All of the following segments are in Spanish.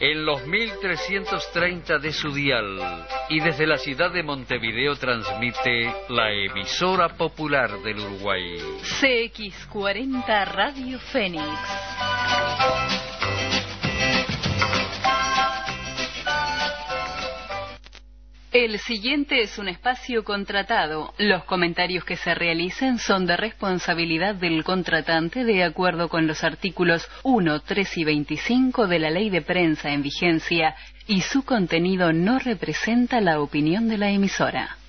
en los 1330 de su dial y desde la ciudad de Montevideo transmite la emisora popular del Uruguay. CX40 Radio Fénix. El siguiente es un espacio contratado. Los comentarios que se realicen son de responsabilidad del contratante de acuerdo con los artículos 1, 3 y 25 de la Ley de Prensa en vigencia y su contenido no representa la opinión de la emisora.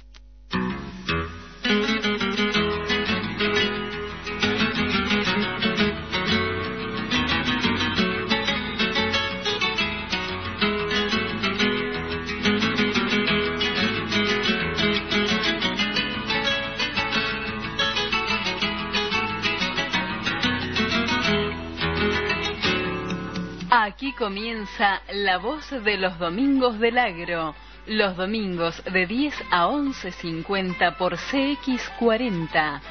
Comienza La Voz de los Domingos del Agro. Los domingos de 10 a 11.50 por CX40.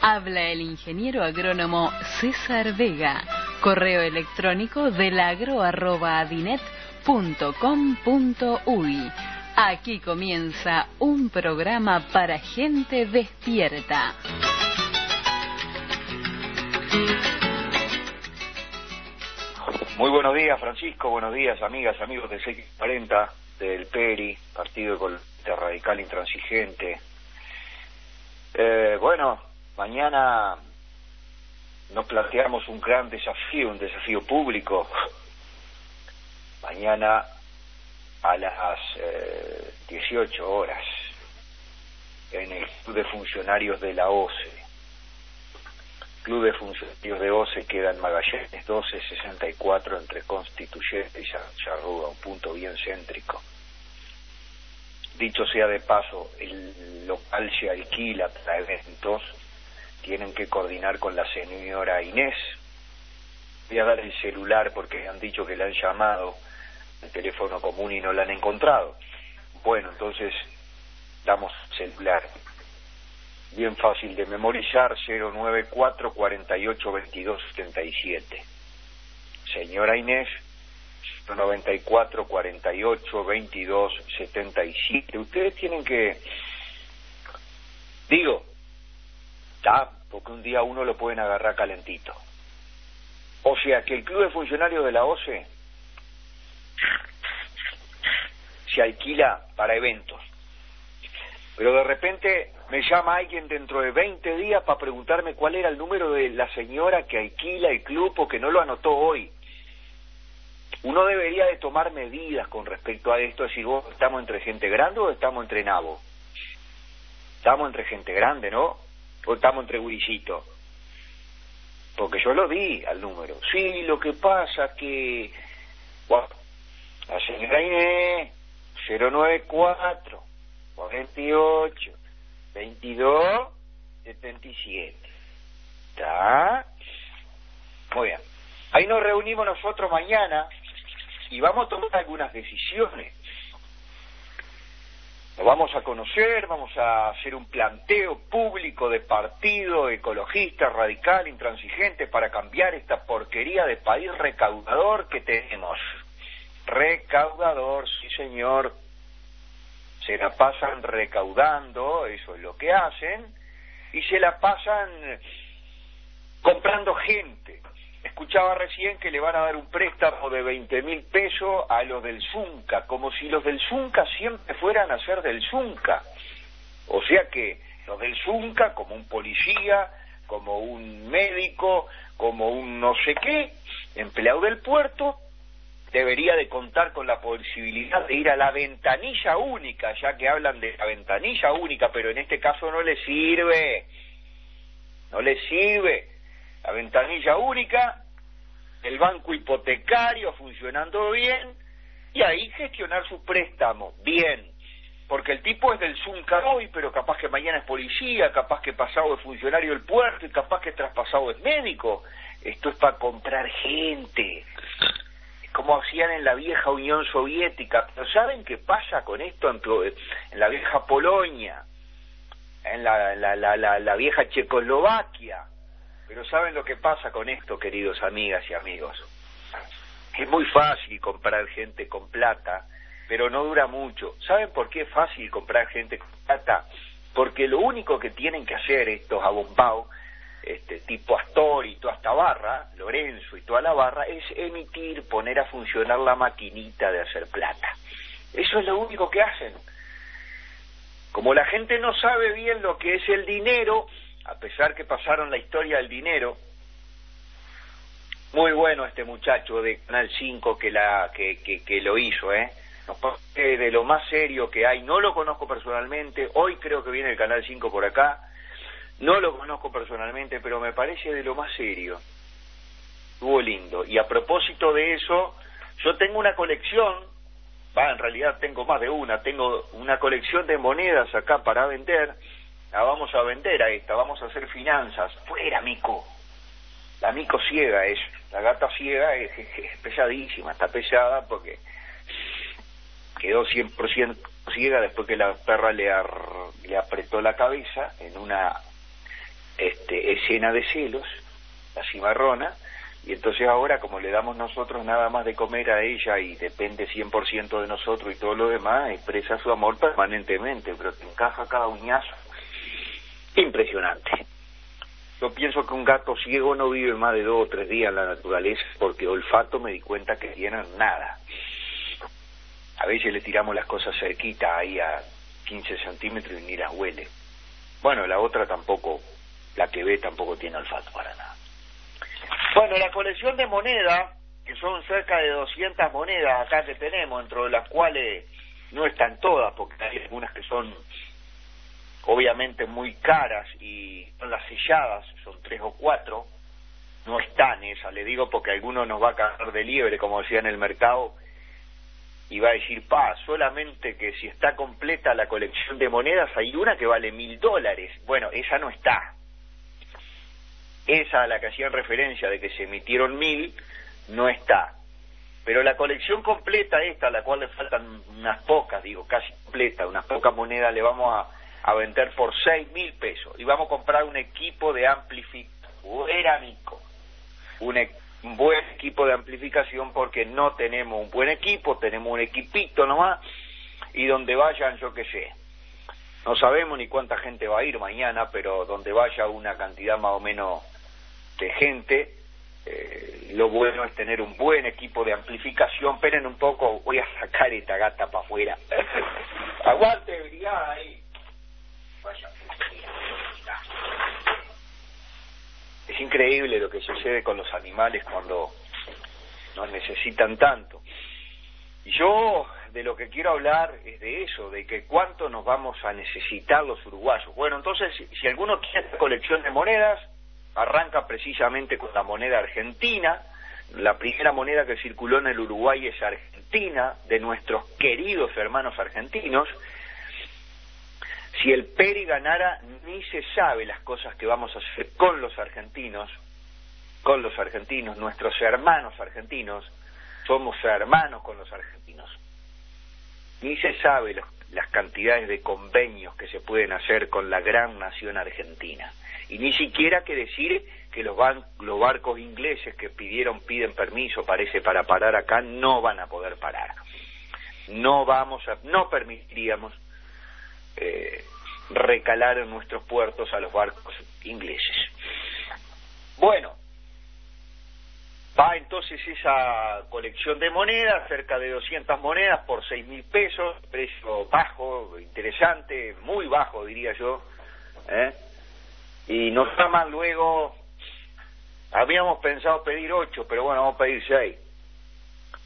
Habla el ingeniero agrónomo César Vega. Correo electrónico delagro.adinet.com.uy. Aquí comienza un programa para gente despierta. Muy buenos días, Francisco. Buenos días, amigas, amigos del CX40, del PERI, Partido Ecologista Radical Intransigente. Eh, bueno, mañana nos planteamos un gran desafío, un desafío público. Mañana a las eh, 18 horas en el Club de Funcionarios de la OCE. Club de Funcionarios de OCE queda en Magallanes 1264 entre Constituyente y Charrúa, un punto bien céntrico. Dicho sea de paso, el local se alquila para eventos, tienen que coordinar con la señora Inés. Voy a dar el celular porque han dicho que le han llamado el teléfono común y no la han encontrado. Bueno, entonces damos celular bien fácil de memorizar, 094 48 22 77. Señora Inés, 94 48 22 77. Ustedes tienen que, digo, está, porque un día uno lo pueden agarrar calentito. O sea que el Club de Funcionarios de la OCE se alquila para eventos. Pero de repente me llama alguien dentro de 20 días para preguntarme cuál era el número de la señora que alquila el club o que no lo anotó hoy. Uno debería de tomar medidas con respecto a esto, decir, vos estamos entre gente grande o estamos entre nabo. Estamos entre gente grande, ¿no? O estamos entre guricito. Porque yo lo di al número. Sí, lo que pasa que... Bueno, la señora Inés, 094 48 22 77. ¿Está? Muy bien. Ahí nos reunimos nosotros mañana y vamos a tomar algunas decisiones. Nos vamos a conocer, vamos a hacer un planteo público de partido ecologista, radical, intransigente para cambiar esta porquería de país recaudador que tenemos. Recaudador, sí señor, se la pasan recaudando, eso es lo que hacen, y se la pasan comprando gente. Escuchaba recién que le van a dar un préstamo de 20 mil pesos a los del Zunca, como si los del Zunca siempre fueran a ser del Zunca. O sea que los del Zunca, como un policía, como un médico, como un no sé qué, empleado del puerto, debería de contar con la posibilidad de ir a la ventanilla única, ya que hablan de la ventanilla única, pero en este caso no le sirve, no le sirve. La ventanilla única, el banco hipotecario funcionando bien, y ahí gestionar su préstamo bien. porque el tipo es del Zunca hoy, pero capaz que mañana es policía, capaz que pasado es funcionario del puerto y capaz que traspasado es médico. Esto es para comprar gente, como hacían en la vieja Unión Soviética. Pero ¿saben qué pasa con esto en, en la vieja Polonia, en la, la, la, la, vieja Checoslovaquia? Pero ¿saben lo que pasa con esto, queridos amigas y amigos? Es muy fácil comprar gente con plata, pero no dura mucho. ¿Saben por qué es fácil comprar gente con plata? Porque lo único que tienen que hacer estos abombados, este, tipo Astor y toda esta barra, Lorenzo y toda la barra, es emitir, poner a funcionar la maquinita de hacer plata. Eso es lo único que hacen. Como la gente no sabe bien lo que es el dinero, a pesar que pasaron la historia del dinero, muy bueno este muchacho de Canal 5 que, la, que, que, que lo hizo, ¿eh? de lo más serio que hay, no lo conozco personalmente, hoy creo que viene el Canal 5 por acá, no lo conozco personalmente, pero me parece de lo más serio. Estuvo lindo. Y a propósito de eso, yo tengo una colección, va, en realidad tengo más de una, tengo una colección de monedas acá para vender, la vamos a vender a esta, vamos a hacer finanzas. Fuera, Mico. La Mico ciega es, la gata ciega es, pesadísima, está pesada porque quedó 100% ciega después que la perra le, le apretó la cabeza en una este, escena de celos, la cimarrona, y entonces ahora como le damos nosotros nada más de comer a ella y depende 100% de nosotros y todo lo demás, expresa su amor permanentemente, pero te encaja cada uñazo. Impresionante. Yo pienso que un gato ciego no vive más de dos o tres días en la naturaleza porque olfato me di cuenta que tienen nada. A veces le tiramos las cosas cerquita ahí a 15 centímetros y ni las huele. Bueno, la otra tampoco, la que ve tampoco tiene olfato para nada. Bueno, la colección de monedas, que son cerca de 200 monedas acá que tenemos, dentro de las cuales no están todas, porque hay algunas que son obviamente muy caras y son las selladas, son tres o cuatro, no están esas, le digo porque alguno nos va a caer de liebre, como decía en el mercado, y va a decir, pa, solamente que si está completa la colección de monedas hay una que vale mil dólares. Bueno, esa no está. Esa a la que hacían referencia de que se emitieron mil, no está. Pero la colección completa esta, a la cual le faltan unas pocas, digo, casi completa, unas pocas monedas, le vamos a a vender por seis mil pesos. Y vamos a comprar un equipo de amplificación, un, e-, un buen equipo de amplificación porque no tenemos un buen equipo, tenemos un equipito nomás y donde vayan, yo qué sé, no sabemos ni cuánta gente va a ir mañana, pero donde vaya una cantidad más o menos de gente, eh, lo bueno es tener un buen equipo de amplificación. Esperen un poco, voy a sacar esta gata para afuera. Aguante, brigada ahí. Es increíble lo que sucede con los animales cuando nos necesitan tanto. Y yo de lo que quiero hablar es de eso, de que cuánto nos vamos a necesitar los uruguayos. Bueno, entonces, si alguno quiere colección de monedas, arranca precisamente con la moneda argentina. La primera moneda que circuló en el Uruguay es argentina, de nuestros queridos hermanos argentinos, si el Peri ganara, ni se sabe las cosas que vamos a hacer con los argentinos, con los argentinos, nuestros hermanos argentinos, somos hermanos con los argentinos. Ni se sabe las cantidades de convenios que se pueden hacer con la gran nación argentina. Y ni siquiera que decir que los, los barcos ingleses que pidieron, piden permiso, parece, para parar acá, no van a poder parar. No vamos a, no permitiríamos eh, recalar en nuestros puertos a los barcos ingleses. Bueno, va entonces esa colección de monedas, cerca de 200 monedas por 6 mil pesos, precio bajo, interesante, muy bajo diría yo, ¿eh? Y nos llaman luego, habíamos pensado pedir 8, pero bueno, vamos a pedir 6.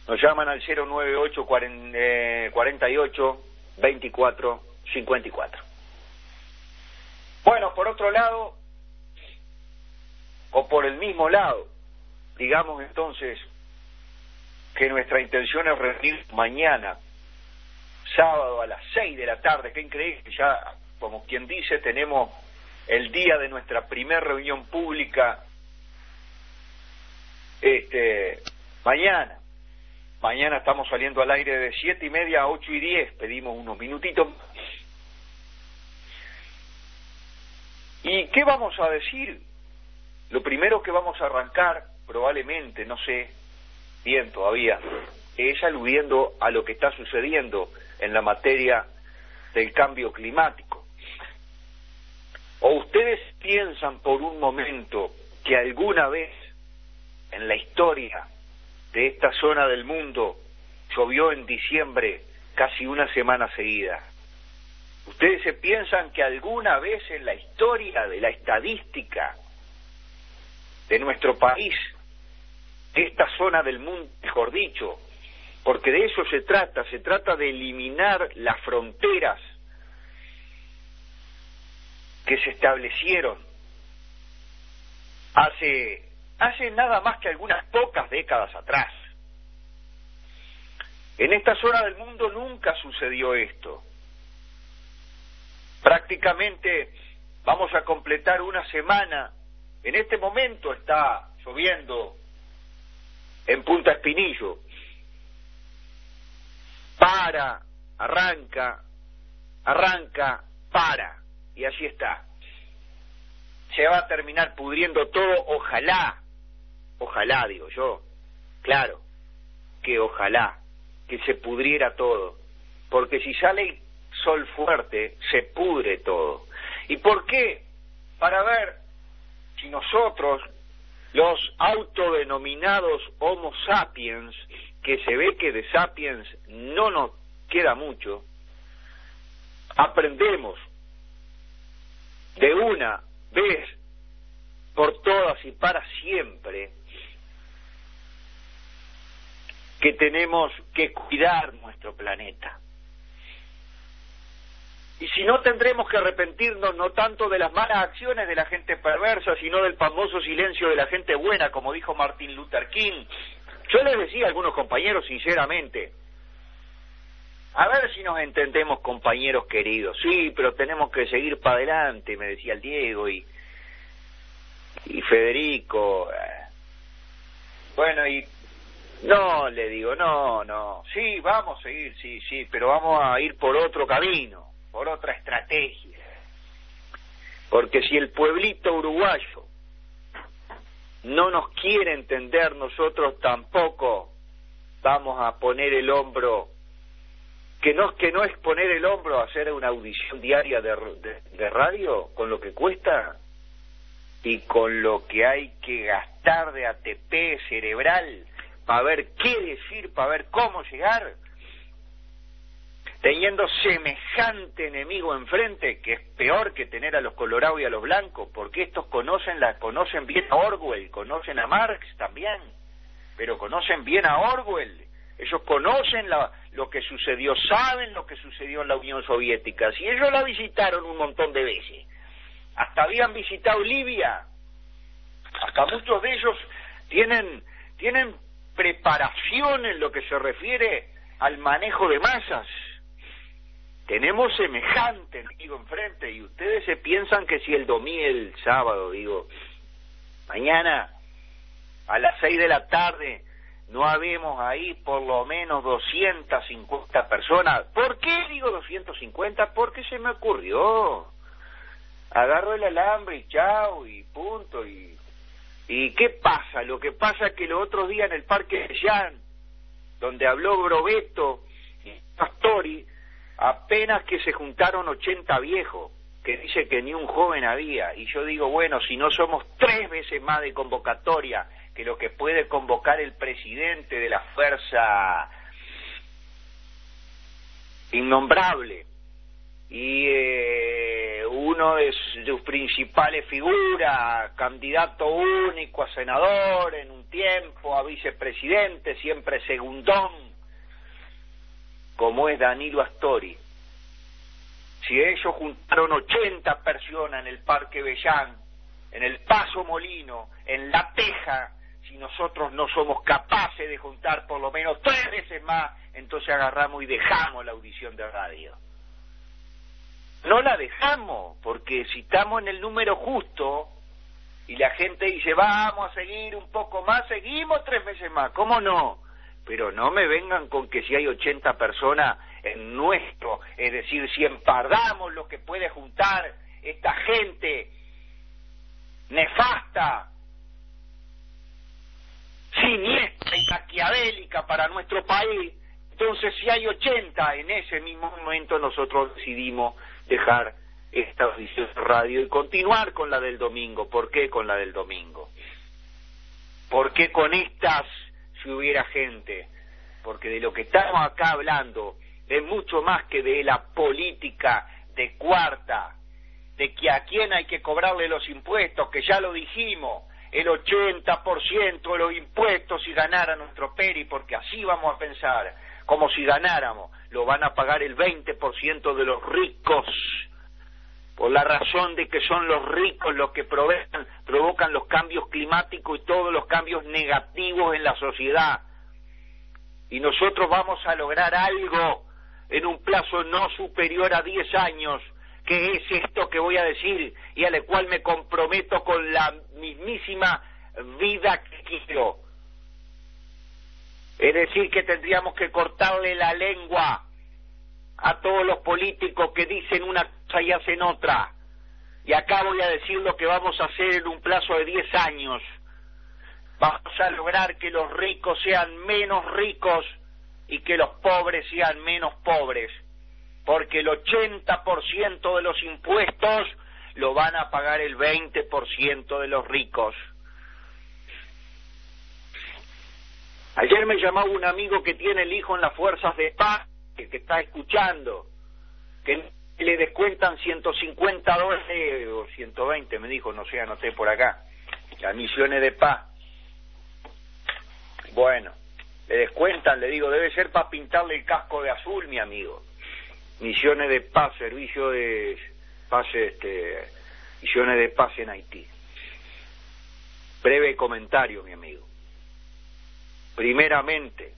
Nos llaman al 098 48 24 54. Bueno, por otro lado, o por el mismo lado, digamos entonces que nuestra intención es reunir mañana, sábado a las 6 de la tarde, qué increíble, ya como quien dice tenemos el día de nuestra primera reunión pública este mañana. Mañana estamos saliendo al aire de siete y media a ocho y diez, pedimos unos minutitos. ¿Y qué vamos a decir? Lo primero que vamos a arrancar, probablemente, no sé bien todavía, es aludiendo a lo que está sucediendo en la materia del cambio climático. ¿O ustedes piensan por un momento que alguna vez en la historia de esta zona del mundo llovió en diciembre casi una semana seguida? ¿Ustedes se piensan que alguna vez en la historia de la estadística de nuestro país, de esta zona del mundo, mejor dicho, porque de eso se trata, se trata de eliminar las fronteras que se establecieron hace, hace nada más que algunas pocas décadas atrás. En esta zona del mundo nunca sucedió esto. Prácticamente vamos a completar una semana. En este momento está lloviendo en Punta Espinillo para, arranca, arranca, para, y así está. Se va a terminar pudriendo todo, ojalá, ojalá, digo yo, claro, que ojalá, que se pudriera todo, porque si sale sol fuerte, se pudre todo. ¿Y por qué? Para ver si nosotros, los autodenominados Homo sapiens, que se ve que de Sapiens no nos queda mucho, aprendemos de una vez por todas y para siempre que tenemos que cuidar nuestro planeta. Y si no tendremos que arrepentirnos no tanto de las malas acciones de la gente perversa, sino del famoso silencio de la gente buena, como dijo Martin Luther King, yo les decía a algunos compañeros sinceramente, a ver si nos entendemos compañeros queridos, sí, pero tenemos que seguir para adelante, me decía el Diego y, y Federico. Bueno, y no, le digo, no, no, sí, vamos a seguir, sí, sí, pero vamos a ir por otro camino, por otra estrategia. Porque si el pueblito uruguayo no nos quiere entender, nosotros tampoco vamos a poner el hombro, que no, que no es poner el hombro a hacer una audición diaria de, radio con lo que cuesta y con lo que hay que gastar de ATP cerebral para ver qué decir, para ver cómo llegar teniendo semejante enemigo enfrente, que es peor que tener a los colorados y a los blancos, porque estos conocen, la, conocen bien a Orwell, conocen a Marx también, pero conocen bien a Orwell, ellos conocen la, lo que sucedió, saben lo que sucedió en la Unión Soviética, si ellos la visitaron un montón de veces, hasta habían visitado Libia, hasta muchos de ellos tienen, tienen preparación en lo que se refiere al manejo de masas, tenemos semejante digo enfrente y ustedes se piensan que si el domingo, el sábado, digo, mañana a las seis de la tarde no habemos ahí por lo menos 250 personas. ¿Por qué digo 250? Porque se me ocurrió. Agarro el alambre y chao y punto y ¿Y qué pasa? Lo que pasa es que los otros días en el Parque de Jan, donde habló Grobeto y Pastori, apenas que se juntaron 80 viejos, que dice que ni un joven había, y yo digo, bueno, si no somos tres veces más de convocatoria que lo que puede convocar el presidente de la fuerza innombrable, y eh, uno de sus principales figuras, candidato único a senador en un tiempo, a vicepresidente, siempre segundón, como es Danilo Astori. Si ellos juntaron 80 personas en el Parque Bellán, en el Paso Molino, en La Teja, si nosotros no somos capaces de juntar por lo menos tres veces más, entonces agarramos y dejamos la audición de radio. No la dejamos, porque si estamos en el número justo y la gente dice, vamos a seguir un poco más, seguimos tres veces más, ¿cómo no? Pero no me vengan con que si hay 80 personas en nuestro, es decir, si empardamos lo que puede juntar esta gente nefasta, siniestra y maquiavélica para nuestro país, entonces si hay 80, en ese mismo momento nosotros decidimos dejar esta audición de radio y continuar con la del domingo. ¿Por qué con la del domingo? ¿Por qué con estas si hubiera gente? Porque de lo que estamos acá hablando es mucho más que de la política de cuarta, de que a quién hay que cobrarle los impuestos, que ya lo dijimos, el 80% de los impuestos si ganara nuestro PERI, porque así vamos a pensar, como si ganáramos, lo van a pagar el 20% de los ricos, por la razón de que son los ricos los que provocan, provocan los cambios climáticos y todos los cambios negativos en la sociedad. Y nosotros vamos a lograr algo en un plazo no superior a 10 años, que es esto que voy a decir y al cual me comprometo con la mismísima vida que quiero. Es decir, que tendríamos que cortarle la lengua a todos los políticos que dicen una cosa y hacen otra. Y acá voy a decir lo que vamos a hacer en un plazo de 10 años. Vamos a lograr que los ricos sean menos ricos y que los pobres sean menos pobres. Porque el 80% de los impuestos lo van a pagar el 20% de los ricos. Ayer me llamaba un amigo que tiene el hijo en las fuerzas de paz, que, que está escuchando, que le descuentan 150 dólares o 120, me dijo, no sé, anoté por acá, las misiones de paz. Bueno, le descuentan, le digo, debe ser para pintarle el casco de azul, mi amigo. Misiones de paz, servicio de paz, este, misiones de paz en Haití. Breve comentario, mi amigo. Primeramente,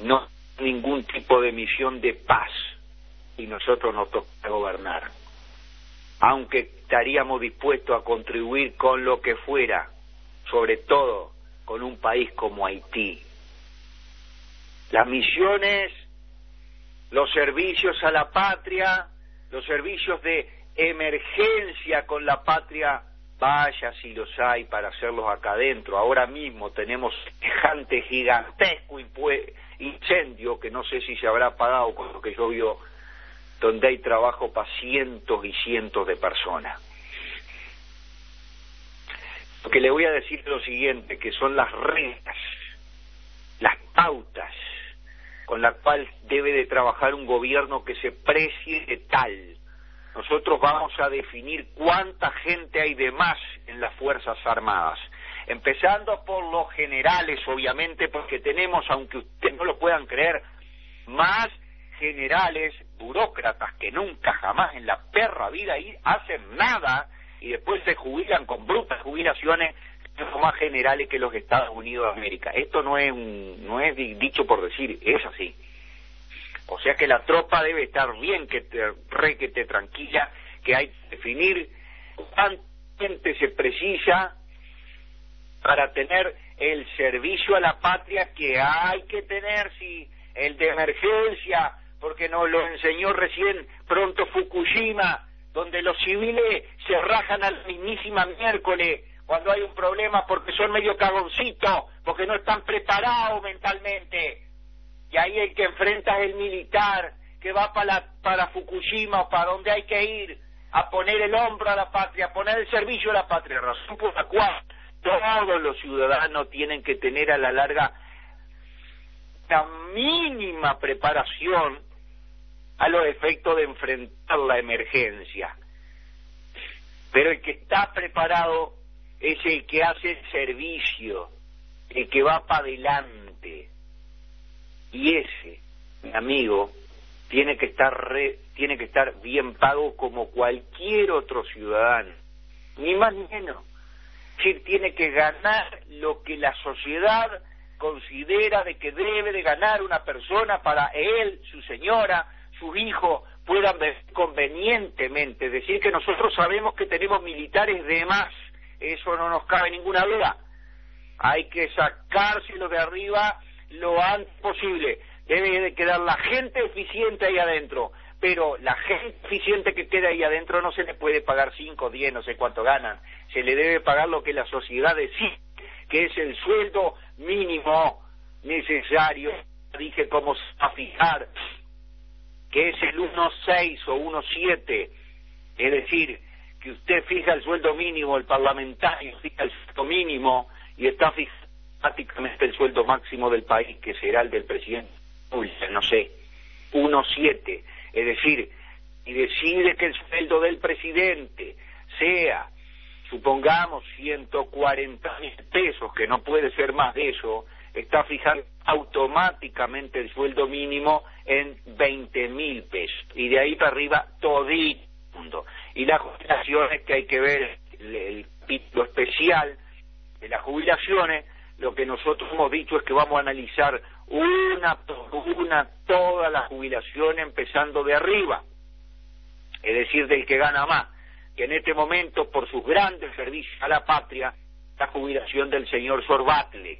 no ningún tipo de misión de paz y nosotros nos toca gobernar. Aunque estaríamos dispuestos a contribuir con lo que fuera, sobre todo con un país como Haití. Las misiones, los servicios a la patria, los servicios de emergencia con la patria, vaya si los hay para hacerlos acá adentro. Ahora mismo tenemos semejante gigantesco incendio que no sé si se habrá apagado con lo que yo vio, donde hay trabajo para cientos y cientos de personas. Lo que le voy a decir es lo siguiente, que son las reglas, las pautas con las cuales debe de trabajar un gobierno que se precie de tal. Nosotros vamos a definir cuánta gente hay de más en las Fuerzas Armadas, empezando por los generales, obviamente, porque tenemos, aunque ustedes no lo puedan creer, más generales, burócratas que nunca jamás en la perra vida hacen nada y después se jubilan con brutas jubilaciones más generales que los Estados Unidos de América. Esto no es un, no es dicho por decir, es así. O sea que la tropa debe estar bien que te, re que te tranquila, que hay que definir cuánta se precisa para tener el servicio a la patria que hay que tener, si el de emergencia, porque nos lo enseñó recién pronto Fukushima, donde los civiles se rajan a la mismísima miércoles cuando hay un problema porque son medio cagoncitos, porque no están preparados mentalmente. Y ahí el que enfrenta es el militar, que va para, para Fukushima o para donde hay que ir a poner el hombro a la patria, a poner el servicio a la patria, razón por la cual todos los ciudadanos tienen que tener a la larga la mínima preparación a los efectos de enfrentar la emergencia. Pero el que está preparado es el que hace el servicio, el que va para adelante. Y ese, mi amigo, tiene que estar tiene que estar bien pago como cualquier otro ciudadano, ni más ni menos. tiene que ganar lo que la sociedad considera de que debe de ganar una persona para él, su señora, su hijo puedan ver convenientemente. Decir que nosotros sabemos que tenemos militares de más, eso no nos cabe ninguna duda. Hay que sacárselo de arriba lo antes posible. Debe de quedar la gente eficiente ahí adentro, pero la gente eficiente que queda ahí adentro no se le puede pagar 5, 10, no sé cuánto ganan. Se le debe pagar lo que la sociedad decide, que es el sueldo mínimo necesario. Dije cómo a fijar, que es el 1.6 o 1.7. Es decir, que usted fija el sueldo mínimo, el parlamentario fija el sueldo mínimo y está fijando prácticamente el sueldo máximo del país, que será el del presidente, no sé, 1.7. Es decir, y decide que el sueldo del presidente sea, supongamos, 140 mil pesos, que no puede ser más de eso, está fijando automáticamente el sueldo mínimo en 20 mil pesos. Y de ahí para arriba, todito mundo. Y las jubilaciones, que hay que ver el título especial de las jubilaciones, lo que nosotros hemos dicho es que vamos a analizar una una toda la jubilación empezando de arriba, es decir, del que gana más, que en este momento por sus grandes servicios a la patria, la jubilación del señor Sorbatle.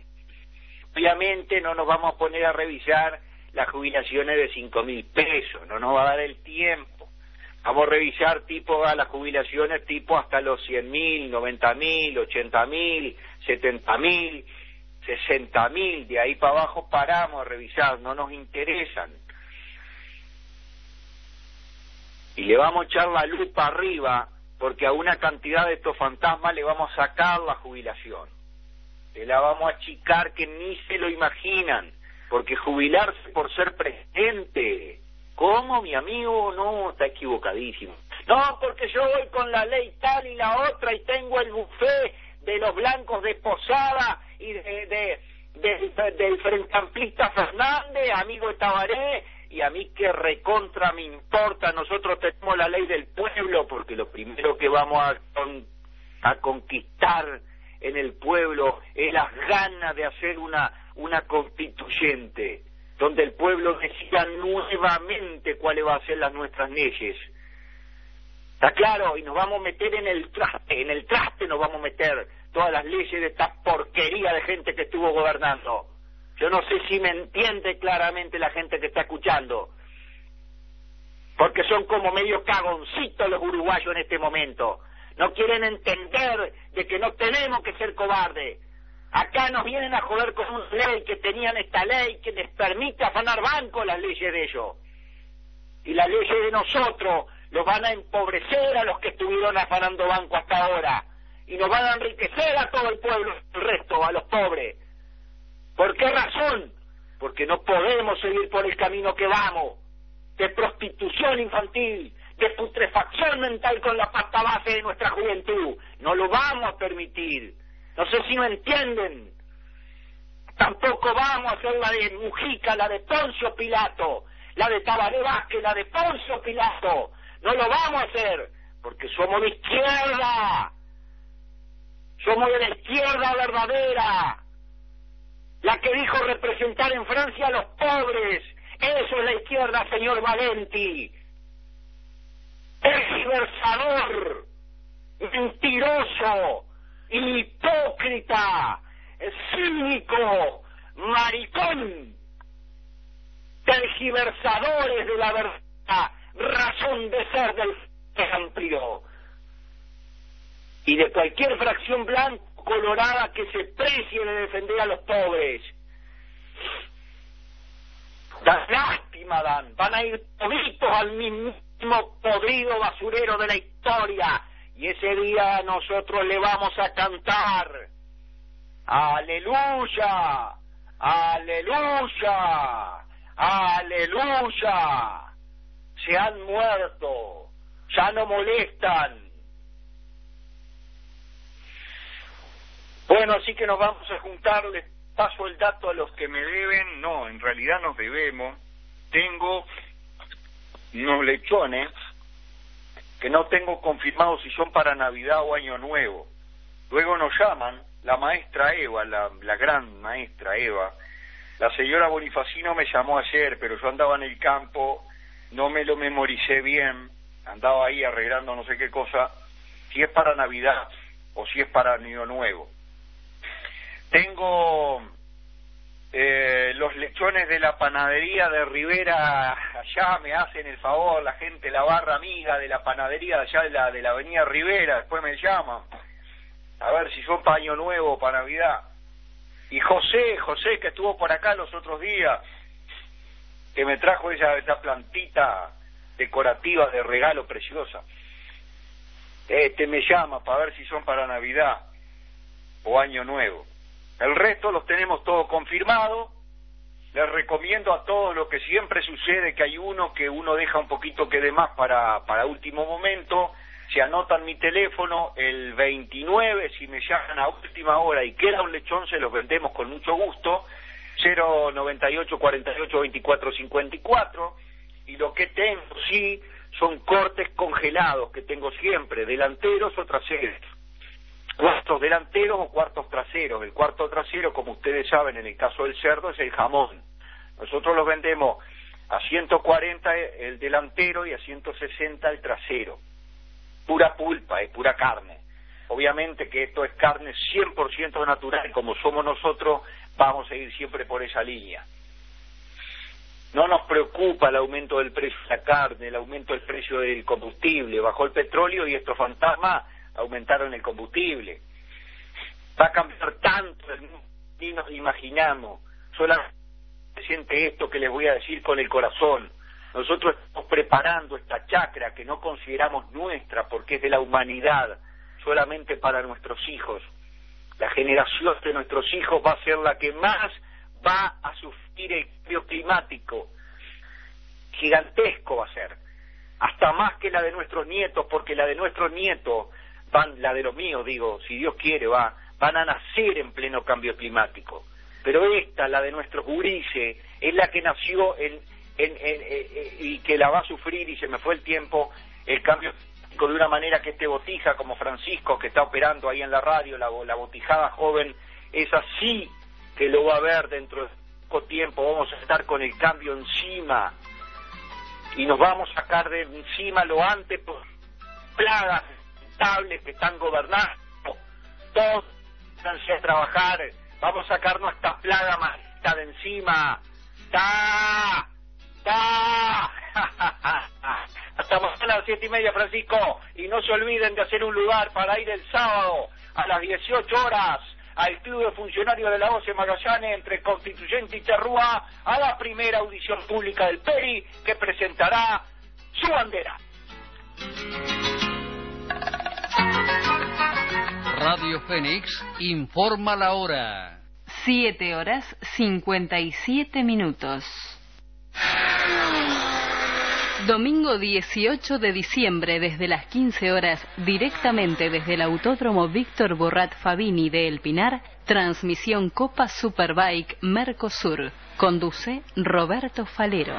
Obviamente no nos vamos a poner a revisar las jubilaciones de cinco mil pesos, no nos va a dar el tiempo. Vamos a revisar tipo a las jubilaciones tipo hasta los cien mil, noventa mil, ochenta mil, setenta mil, sesenta mil, de ahí para abajo paramos a revisar, no nos interesan. Y le vamos a echar la lupa arriba, porque a una cantidad de estos fantasmas le vamos a sacar la jubilación. Le la vamos a achicar que ni se lo imaginan, porque jubilarse por ser presidente, ¿cómo mi amigo? No, está equivocadísimo. No, porque yo voy con la ley tal y la otra y tengo el buffet de los blancos de Posada y de, de, de, del Frente Amplista Fernández, amigo de Tabaré, y a mí que recontra me importa, nosotros tenemos la ley del pueblo, porque lo primero que vamos a, a conquistar en el pueblo es las ganas de hacer una, una constituyente, donde el pueblo decida nuevamente cuáles van a ser las nuestras leyes. ¿Está claro? Y nos vamos a meter en el traste, en el traste nos vamos a meter todas las leyes de esta porquería de gente que estuvo gobernando. Yo no sé si me entiende claramente la gente que está escuchando. Porque son como medio cagoncitos los uruguayos en este momento. No quieren entender de que no tenemos que ser cobardes. Acá nos vienen a joder con una ley que tenían esta ley que les permite afanar banco las leyes de ellos. Y las leyes de nosotros los van a empobrecer a los que estuvieron afanando banco hasta ahora y nos van a enriquecer a todo el pueblo, el resto, a los pobres. ¿Por qué razón? Porque no podemos seguir por el camino que vamos, de prostitución infantil, de putrefacción mental con la pasta base de nuestra juventud. No lo vamos a permitir. No sé si me entienden. Tampoco vamos a hacer la de Mujica, la de Poncio Pilato, la de Tabaré Vázquez, la de Poncio Pilato. No lo vamos a hacer, porque somos de izquierda. Somos de la izquierda verdadera, la que dijo representar en Francia a los pobres. Eso es la izquierda, señor Valenti. Tergiversador, mentiroso, hipócrita, cínico, maricón, tergiversadores de la verdad, razón de ser del amplio. Y de cualquier fracción blanca colorada que se precie de defender a los pobres. Da lástima dan, van a ir toditos al mismo podrido basurero de la historia y ese día nosotros le vamos a cantar aleluya, aleluya, aleluya, se han muerto, ya no molestan, Bueno, así que nos vamos a juntar, les paso el dato a los que me deben, no, en realidad nos debemos. Tengo unos lechones que no tengo confirmado si son para Navidad o Año Nuevo. Luego nos llaman, la maestra Eva, la, la gran maestra Eva, la señora Bonifacino me llamó ayer, pero yo andaba en el campo, no me lo memoricé bien, andaba ahí arreglando no sé qué cosa, si es para Navidad o si es para Año Nuevo. Tengo eh, los lechones de la panadería de Rivera, allá me hacen el favor, la gente, la barra amiga de la panadería de allá de la, de la avenida Rivera, después me llaman, a ver si son para Año Nuevo para Navidad. Y José, José que estuvo por acá los otros días, que me trajo esa, esa plantita decorativa de regalo preciosa. Este me llama para ver si son para Navidad o Año Nuevo. El resto los tenemos todos confirmados. Les recomiendo a todos lo que siempre sucede, que hay uno que uno deja un poquito que de más para, para último momento. Se anotan mi teléfono, el 29, si me llaman a última hora y queda un lechón, se los vendemos con mucho gusto. 098 48 24 54 y lo que tengo sí son cortes congelados que tengo siempre, delanteros o traseros. Cuartos delanteros o cuartos traseros. El cuarto trasero, como ustedes saben, en el caso del cerdo es el jamón. Nosotros los vendemos a 140 el delantero y a 160 el trasero. Pura pulpa, es pura carne. Obviamente que esto es carne 100% natural, como somos nosotros, vamos a ir siempre por esa línea. No nos preocupa el aumento del precio de la carne, el aumento del precio del combustible. Bajó el petróleo y estos fantasmas aumentaron el combustible. Va a cambiar tanto ni nos imaginamos. Solamente siente esto que les voy a decir con el corazón. Nosotros estamos preparando esta chacra que no consideramos nuestra porque es de la humanidad, solamente para nuestros hijos. La generación de nuestros hijos va a ser la que más va a sufrir el cambio climático. Gigantesco va a ser. Hasta más que la de nuestros nietos, porque la de nuestros nietos, van, la de los míos, digo, si Dios quiere, va, van a nacer en pleno cambio climático. Pero esta, la de nuestros gurises, es la que nació en, en, en, y que la va a sufrir, y se me fue el tiempo, el cambio climático de una manera que este botija, como Francisco, que está operando ahí en la radio, la, la botijada joven, es así que lo va a ver dentro de poco tiempo, vamos a estar con el cambio encima y nos vamos a sacar de encima lo antes por plagas estables que están gobernando. Todos a trabajar, vamos a sacarnos esta plaga más de encima. ¡Ta! ¡Ta! Hasta mañana a las siete y media, Francisco. Y no se olviden de hacer un lugar para ir el sábado a las 18 horas al Club de Funcionarios de la OCE Magallanes entre Constituyente y Charrúa a la primera audición pública del PERI que presentará su bandera. Radio Fénix informa la hora. Siete horas cincuenta y siete minutos. Domingo 18 de diciembre desde las 15 horas, directamente desde el Autódromo Víctor Borrat Fabini de El Pinar, transmisión Copa Superbike Mercosur. Conduce Roberto Falero.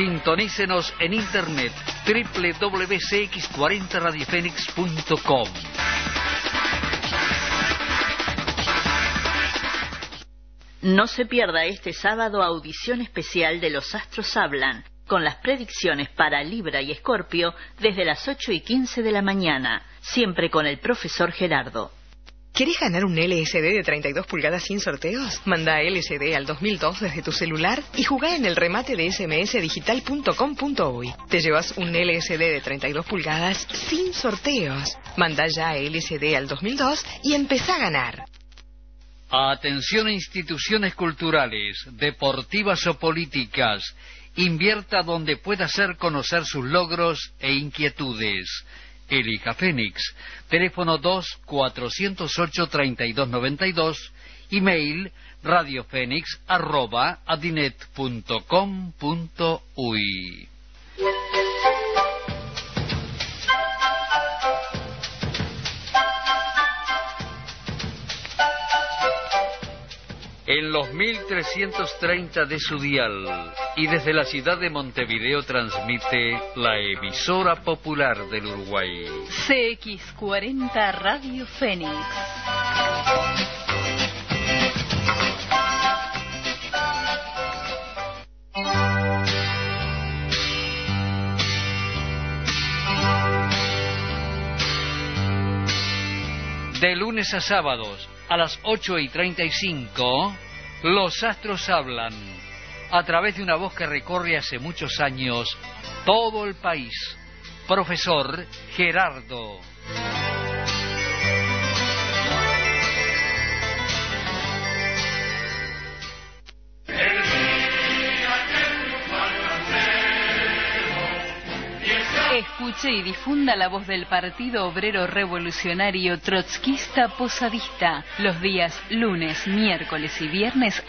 Sintonícenos en internet www.cx40radiofenix.com. No se pierda este sábado audición especial de Los Astros Hablan, con las predicciones para Libra y Escorpio desde las 8 y 15 de la mañana, siempre con el profesor Gerardo. ¿Quieres ganar un LSD de 32 pulgadas sin sorteos? Manda LSD al 2002 desde tu celular y jugá en el remate de smsdigital.com.uy. Te llevas un LSD de 32 pulgadas sin sorteos. Manda ya LSD al 2002 y empezá a ganar. Atención a instituciones culturales, deportivas o políticas. Invierta donde pueda hacer conocer sus logros e inquietudes. Elija Fénix. Teléfono 2 408 3292. Email radiofénix en los 1330 de su dial y desde la ciudad de Montevideo transmite la emisora popular del Uruguay. CX40 Radio Fénix. De lunes a sábados a las 8 y 35, los astros hablan a través de una voz que recorre hace muchos años todo el país. Profesor Gerardo. Escuche y difunda la voz del Partido Obrero Revolucionario Trotskista Posadista. Los días lunes, miércoles y viernes